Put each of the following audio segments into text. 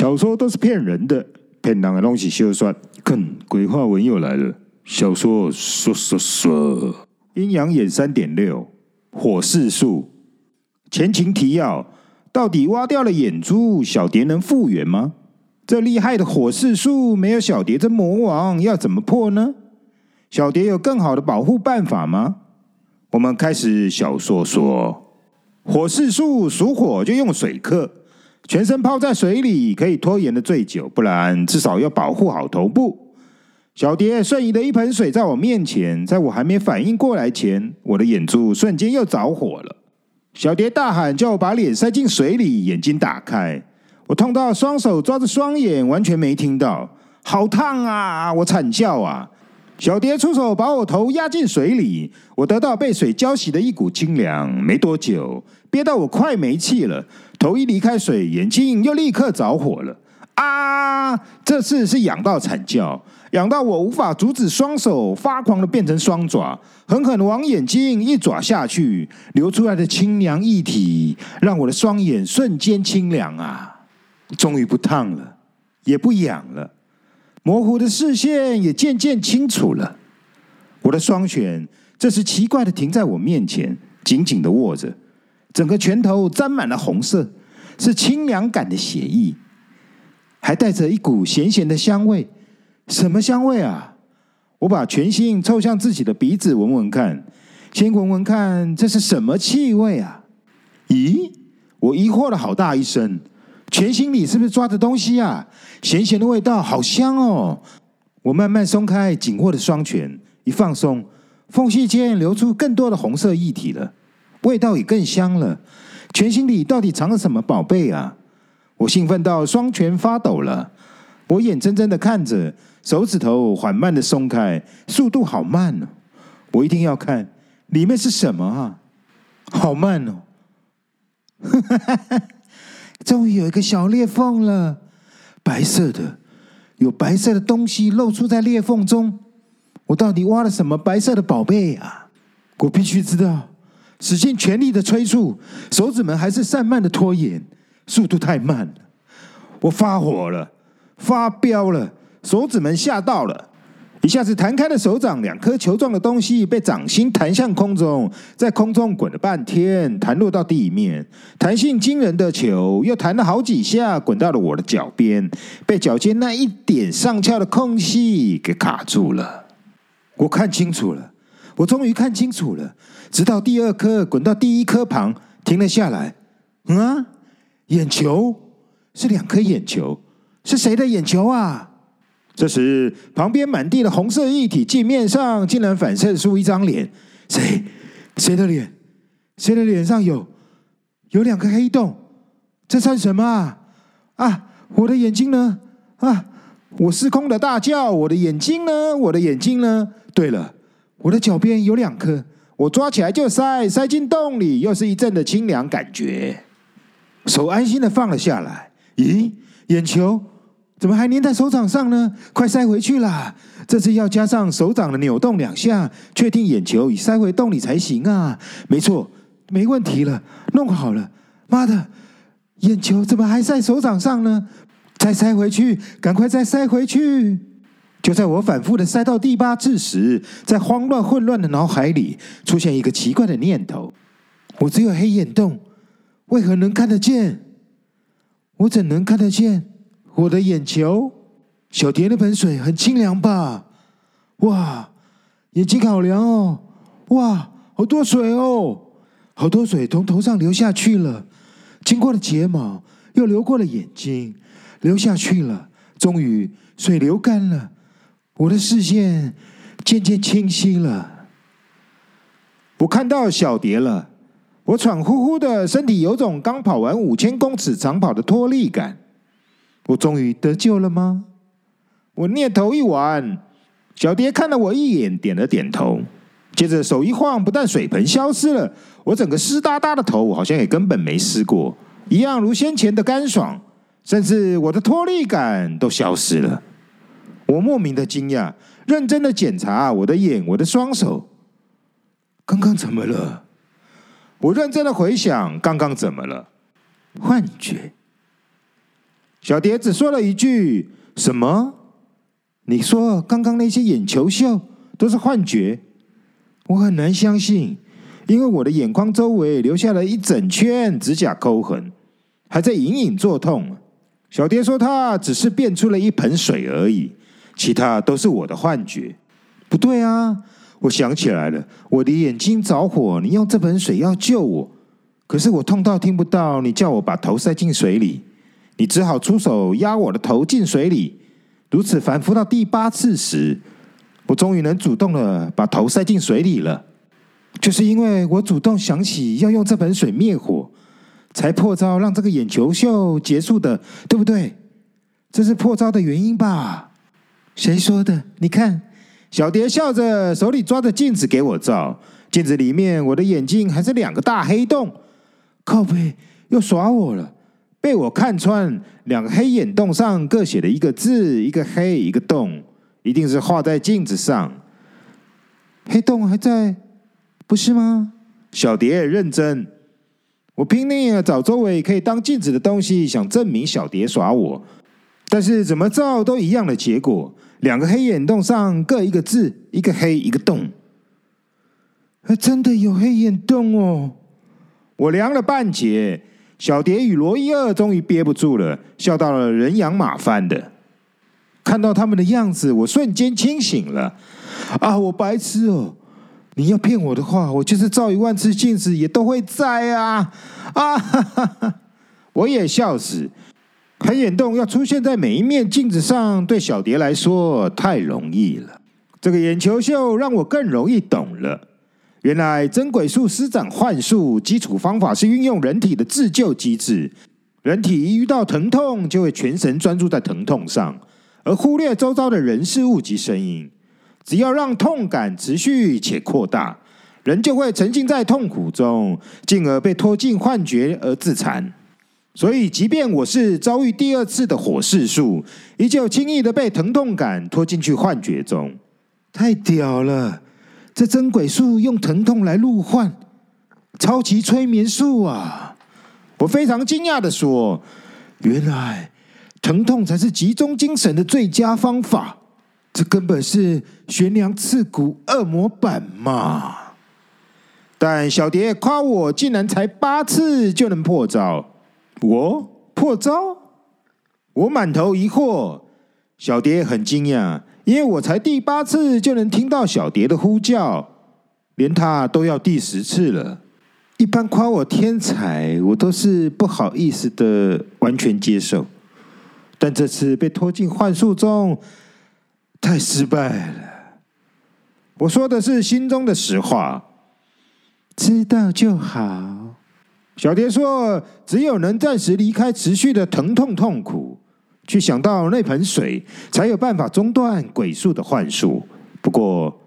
小说都是骗人的，骗人的东西休算。看，鬼话文又来了。小说说说说，阴阳眼三点六，火势术。前情提要：到底挖掉了眼珠，小蝶能复原吗？这厉害的火势术，没有小蝶这魔王，要怎么破呢？小蝶有更好的保护办法吗？我们开始小说说，火势术属火，就用水克，全身泡在水里，可以拖延的最久，不然至少要保护好头部。小蝶瞬移的一盆水在我面前，在我还没反应过来前，我的眼珠瞬间又着火了。小蝶大喊，叫我把脸塞进水里，眼睛打开。我痛到双手抓着双眼，完全没听到。好烫啊！我惨叫啊！小蝶出手把我头压进水里，我得到被水浇洗的一股清凉。没多久，憋到我快没气了，头一离开水，眼睛又立刻着火了。啊！这次是痒到惨叫。痒到我无法阻止，双手发狂的变成双爪，狠狠的往眼睛一爪下去，流出来的清凉液体让我的双眼瞬间清凉啊！终于不烫了，也不痒了，模糊的视线也渐渐清楚了。我的双拳这时奇怪的停在我面前，紧紧的握着，整个拳头沾满了红色，是清凉感的血液，还带着一股咸咸的香味。什么香味啊？我把全心凑向自己的鼻子闻闻看，先闻闻看这是什么气味啊？咦，我疑惑了好大一声，拳心里是不是抓着东西啊？咸咸的味道，好香哦！我慢慢松开紧握的双拳，一放松，缝隙间流出更多的红色液体了，味道也更香了。拳心里到底藏了什么宝贝啊？我兴奋到双拳发抖了，我眼睁睁的看着。手指头缓慢的松开，速度好慢哦！我一定要看里面是什么啊！好慢哦！哈哈！终于有一个小裂缝了，白色的，有白色的东西露出在裂缝中。我到底挖了什么白色的宝贝啊？我必须知道！使尽全力的催促，手指们还是散漫的拖延，速度太慢了。我发火了，发飙了。手指们吓到了，一下子弹开的手掌，两颗球状的东西被掌心弹向空中，在空中滚了半天，弹落到地面。弹性惊人的球又弹了好几下，滚到了我的脚边，被脚尖那一点上翘的空隙给卡住了。我看清楚了，我终于看清楚了，直到第二颗滚到第一颗旁停了下来。嗯啊，眼球是两颗眼球，是谁的眼球啊？这时，旁边满地的红色液体镜面上竟然反射出一张脸，谁？谁的脸？谁的脸上有有两个黑洞？这算什么啊？啊！我的眼睛呢？啊！我失控的大叫：“我的眼睛呢？我的眼睛呢？”对了，我的脚边有两颗，我抓起来就塞，塞进洞里，又是一阵的清凉感觉，手安心的放了下来。咦？眼球？怎么还粘在手掌上呢？快塞回去啦！这次要加上手掌的扭动两下，确定眼球已塞回洞里才行啊！没错，没问题了，弄好了。妈的，眼球怎么还在手掌上呢？再塞回去，赶快再塞回去！就在我反复的塞到第八次时，在慌乱混乱的脑海里出现一个奇怪的念头：我只有黑眼洞，为何能看得见？我怎能看得见？我的眼球，小蝶那盆水很清凉吧？哇，眼睛好凉哦！哇，好多水哦，好多水从头上流下去了，经过了睫毛，又流过了眼睛，流下去了。终于水流干了，我的视线渐渐清晰了。我看到小蝶了，我喘呼呼的身体有种刚跑完五千公尺长跑的脱力感。我终于得救了吗？我念头一完，小蝶看了我一眼，点了点头，接着手一晃，不但水盆消失了，我整个湿哒哒的头好像也根本没湿过，一样如先前的干爽，甚至我的脱力感都消失了。我莫名的惊讶，认真的检查我的眼，我的双手，刚刚怎么了？我认真的回想，刚刚怎么了？幻觉。小蝶只说了一句：“什么？你说刚刚那些眼球秀都是幻觉？我很难相信，因为我的眼眶周围留下了一整圈指甲沟痕，还在隐隐作痛。”小蝶说：“她只是变出了一盆水而已，其他都是我的幻觉。”不对啊！我想起来了，我的眼睛着火，你用这盆水要救我，可是我痛到听不到你叫我把头塞进水里，你只好出手压我的头进水里。如此反复到第八次时，我终于能主动的把头塞进水里了。就是因为我主动想起要用这盆水灭火。才破招让这个眼球秀结束的，对不对？这是破招的原因吧？谁说的？你看，小蝶笑着，手里抓着镜子给我照，镜子里面我的眼睛还是两个大黑洞。靠背，又耍我了，被我看穿，两个黑眼洞上各写了一个字，一个黑，一个洞，一定是画在镜子上。黑洞还在，不是吗？小蝶认真。我拼命找周围可以当镜子的东西，想证明小蝶耍我，但是怎么照都一样的结果。两个黑眼洞上各一个字，一个黑，一个洞。还真的有黑眼洞哦！我量了半截，小蝶与罗伊尔终于憋不住了，笑到了人仰马翻的。看到他们的样子，我瞬间清醒了。啊，我白痴哦！你要骗我的话，我就是照一万次镜子也都会在啊！啊哈哈哈！我也笑死。黑眼洞要出现在每一面镜子上，对小蝶来说太容易了。这个眼球秀让我更容易懂了。原来真鬼术施展幻术，基础方法是运用人体的自救机制。人体一遇到疼痛，就会全神专注在疼痛上，而忽略周遭的人事物及声音。只要让痛感持续且扩大，人就会沉浸在痛苦中，进而被拖进幻觉而自残。所以，即便我是遭遇第二次的火势术，依旧轻易的被疼痛感拖进去幻觉中。太屌了！这真鬼术用疼痛来入幻，超级催眠术啊！我非常惊讶的说：“原来疼痛才是集中精神的最佳方法。”这根本是悬梁刺骨恶魔版嘛！但小蝶夸我竟然才八次就能破招，我破招？我满头疑惑。小蝶很惊讶，因为我才第八次就能听到小蝶的呼叫，连他都要第十次了。一般夸我天才，我都是不好意思的完全接受，但这次被拖进幻术中。太失败了！我说的是心中的实话，知道就好。小蝶说：“只有能暂时离开持续的疼痛痛苦，去想到那盆水，才有办法中断鬼术的幻术。不过，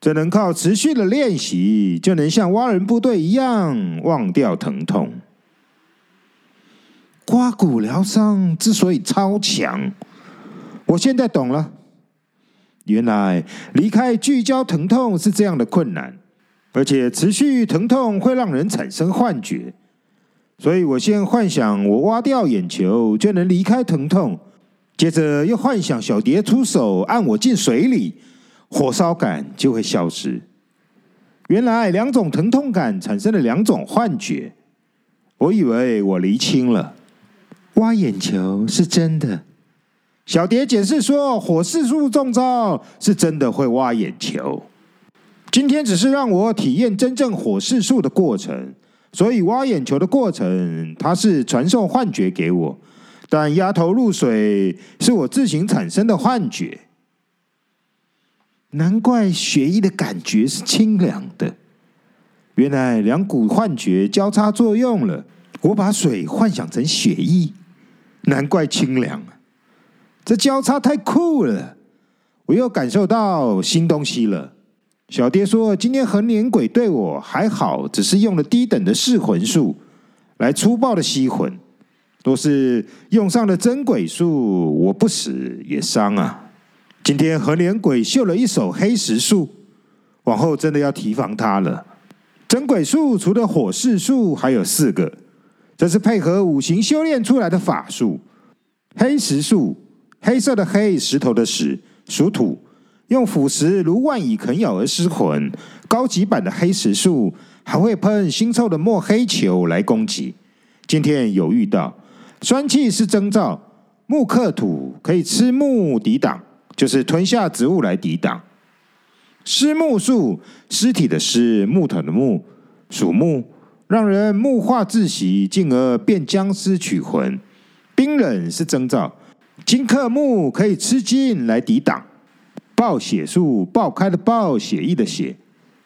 只能靠持续的练习，就能像蛙人部队一样忘掉疼痛。刮骨疗伤之所以超强，我现在懂了。”原来离开聚焦疼痛是这样的困难，而且持续疼痛会让人产生幻觉，所以我先幻想我挖掉眼球就能离开疼痛，接着又幻想小蝶出手按我进水里，火烧感就会消失。原来两种疼痛感产生了两种幻觉，我以为我厘清了，挖眼球是真的。小蝶解释说：“火势术中招是真的会挖眼球，今天只是让我体验真正火势术的过程，所以挖眼球的过程它是传授幻觉给我，但压头入水是我自行产生的幻觉。难怪血液的感觉是清凉的，原来两股幻觉交叉作用了，我把水幻想成血液，难怪清凉。”这交叉太酷了！我又感受到新东西了。小爹说：“今天横脸鬼对我还好，只是用了低等的噬魂术来粗暴的吸魂。若是用上了真鬼术，我不死也伤啊！今天横脸鬼秀了一手黑石术，往后真的要提防他了。真鬼术除了火势术，还有四个，这是配合五行修炼出来的法术。”黑石术，黑色的黑，石头的石，属土，用腐蚀如万蚁啃咬而失魂。高级版的黑石树还会喷腥臭的墨黑球来攻击。今天有遇到，酸气是征兆，木克土，可以吃木抵挡，就是吞下植物来抵挡。尸木树，尸体的尸，木头的木，属木，让人木化窒息，进而变僵尸取魂。冰冷是征兆，金克木，可以吃金来抵挡。爆血术，爆开的爆，血液的血，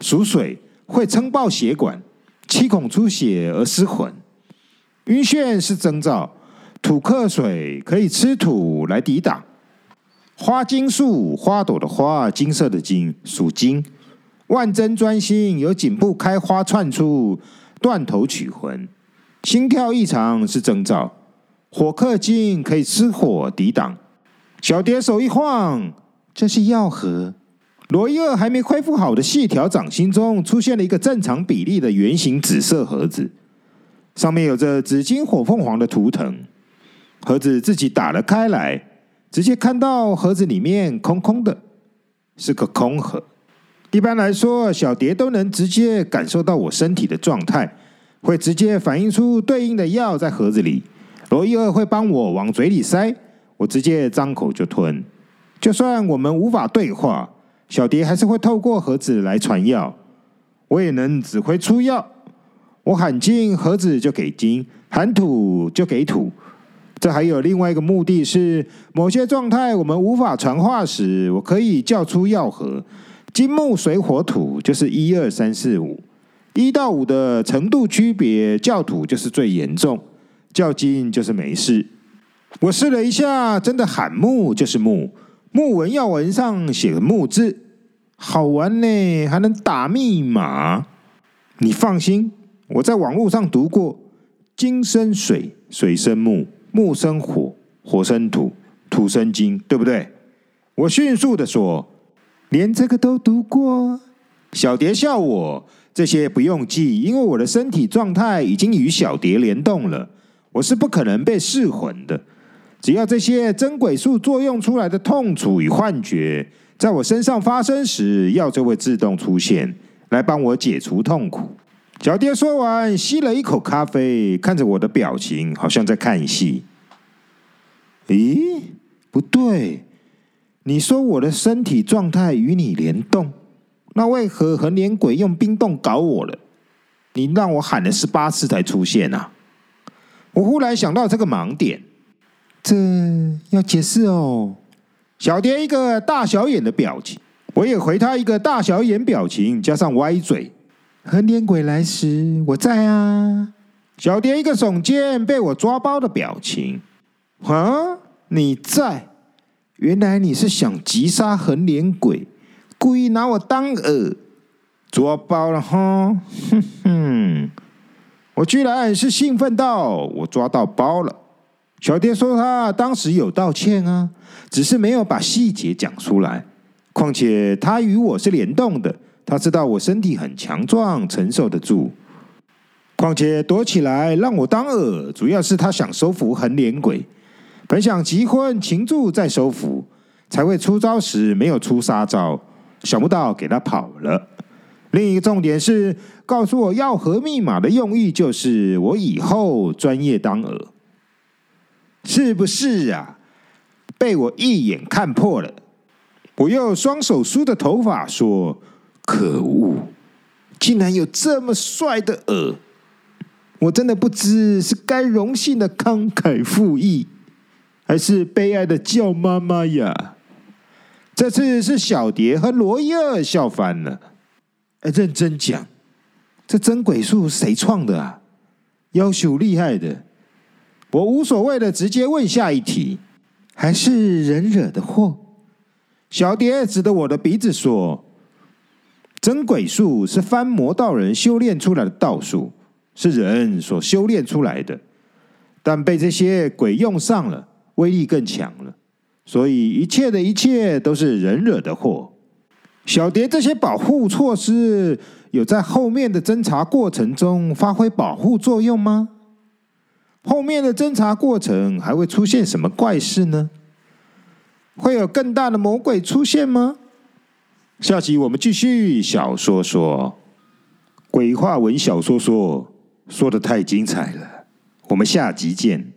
属水，会撑爆血管，七孔出血而失魂。晕眩是征兆，土克水，可以吃土来抵挡。花金树，花朵的花，金色的金，属金。万针专心，由颈部开花窜出，断头取魂。心跳异常是征兆。火克金，可以吃火抵挡。小蝶手一晃，这是药盒。罗伊尔还没恢复好的细条掌心中，出现了一个正常比例的圆形紫色盒子。上面有着紫金火凤凰的图腾，盒子自己打了开来，直接看到盒子里面空空的，是个空盒。一般来说，小蝶都能直接感受到我身体的状态，会直接反映出对应的药在盒子里。罗伊尔会帮我往嘴里塞，我直接张口就吞。就算我们无法对话，小蝶还是会透过盒子来传药，我也能指挥出药。我喊金，盒子就给金；喊土就给土。这还有另外一个目的是，某些状态我们无法传话时，我可以叫出药盒。金木水火土就是一二三四五，一到五的程度区别，叫土就是最严重，叫金就是没事。我试了一下，真的喊木就是木，木纹药文上写个木字，好玩呢，还能打密码。你放心。我在网络上读过“金生水，水生木，木生火，火生土，土生金”，对不对？我迅速的说：“连这个都读过。”小蝶笑我：“这些不用记，因为我的身体状态已经与小蝶联动了，我是不可能被噬魂的。只要这些真鬼术作用出来的痛楚与幻觉在我身上发生时，药就会自动出现，来帮我解除痛苦。”小爹说完，吸了一口咖啡，看着我的表情，好像在看戏。咦，不对，你说我的身体状态与你联动，那为何横脸鬼用冰冻搞我了？你让我喊了十八次才出现啊！我忽然想到这个盲点，这要解释哦。小蝶一个大小眼的表情，我也回他一个大小眼表情，加上歪嘴。横脸鬼来时，我在啊。小蝶一个耸肩，被我抓包的表情。啊，你在？原来你是想击杀横脸鬼，故意拿我当饵，抓包了哈。哼哼，我居然是兴奋到我抓到包了。小蝶说他当时有道歉啊，只是没有把细节讲出来。况且他与我是联动的。他知道我身体很强壮，承受得住。况且躲起来让我当饵，主要是他想收服横脸鬼。本想急婚擒住再收服，才会出招时没有出杀招，想不到给他跑了。另一个重点是，告诉我要和密码的用意，就是我以后专业当饵，是不是啊？被我一眼看破了。我又双手梳着头发说。可恶！竟然有这么帅的耳，我真的不知是该荣幸的慷慨赴义，还是悲哀的叫妈妈呀！这次是小蝶和罗伊尔笑翻了。哎，认真讲，这真鬼术谁创的啊？要求厉害的，我无所谓的直接问下一题，还是人惹的祸？小蝶指着我的鼻子说。真鬼术是翻魔道人修炼出来的道术，是人所修炼出来的，但被这些鬼用上了，威力更强了。所以一切的一切都是人惹的祸。小蝶这些保护措施有在后面的侦查过程中发挥保护作用吗？后面的侦查过程还会出现什么怪事呢？会有更大的魔鬼出现吗？下集我们继续小说说，鬼话文小说说说的太精彩了，我们下集见。